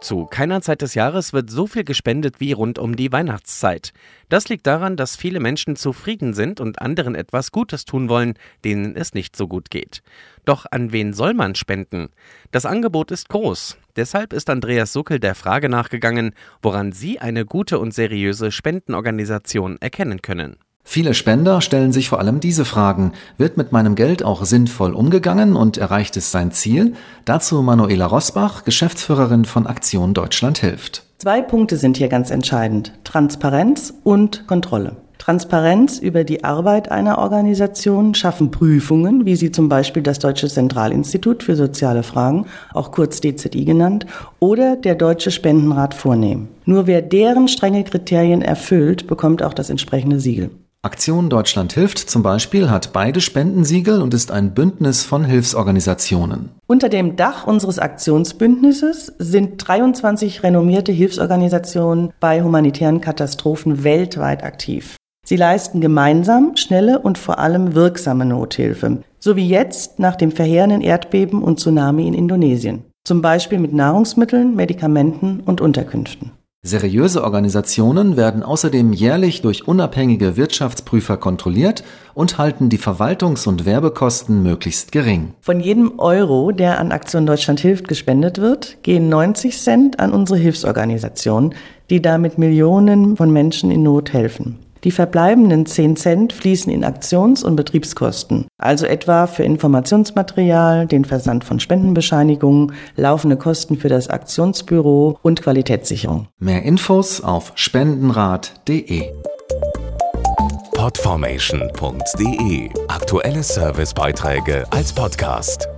Zu keiner Zeit des Jahres wird so viel gespendet wie rund um die Weihnachtszeit. Das liegt daran, dass viele Menschen zufrieden sind und anderen etwas Gutes tun wollen, denen es nicht so gut geht. Doch an wen soll man spenden? Das Angebot ist groß. Deshalb ist Andreas Suckel der Frage nachgegangen, woran Sie eine gute und seriöse Spendenorganisation erkennen können. Viele Spender stellen sich vor allem diese Fragen. Wird mit meinem Geld auch sinnvoll umgegangen und erreicht es sein Ziel? Dazu Manuela Rosbach, Geschäftsführerin von Aktion Deutschland hilft. Zwei Punkte sind hier ganz entscheidend. Transparenz und Kontrolle. Transparenz über die Arbeit einer Organisation schaffen Prüfungen, wie sie zum Beispiel das Deutsche Zentralinstitut für soziale Fragen, auch kurz DZI genannt, oder der Deutsche Spendenrat vornehmen. Nur wer deren strenge Kriterien erfüllt, bekommt auch das entsprechende Siegel. Aktion Deutschland hilft zum Beispiel hat beide Spendensiegel und ist ein Bündnis von Hilfsorganisationen. Unter dem Dach unseres Aktionsbündnisses sind 23 renommierte Hilfsorganisationen bei humanitären Katastrophen weltweit aktiv. Sie leisten gemeinsam schnelle und vor allem wirksame Nothilfe, so wie jetzt nach dem verheerenden Erdbeben und Tsunami in Indonesien, zum Beispiel mit Nahrungsmitteln, Medikamenten und Unterkünften. Seriöse Organisationen werden außerdem jährlich durch unabhängige Wirtschaftsprüfer kontrolliert und halten die Verwaltungs- und Werbekosten möglichst gering. Von jedem Euro, der an Aktion Deutschland hilft gespendet wird, gehen 90 Cent an unsere Hilfsorganisation, die damit Millionen von Menschen in Not helfen. Die verbleibenden 10 Cent fließen in Aktions- und Betriebskosten, also etwa für Informationsmaterial, den Versand von Spendenbescheinigungen, laufende Kosten für das Aktionsbüro und Qualitätssicherung. Mehr Infos auf spendenrat.de. Podformation.de Aktuelle Servicebeiträge als Podcast.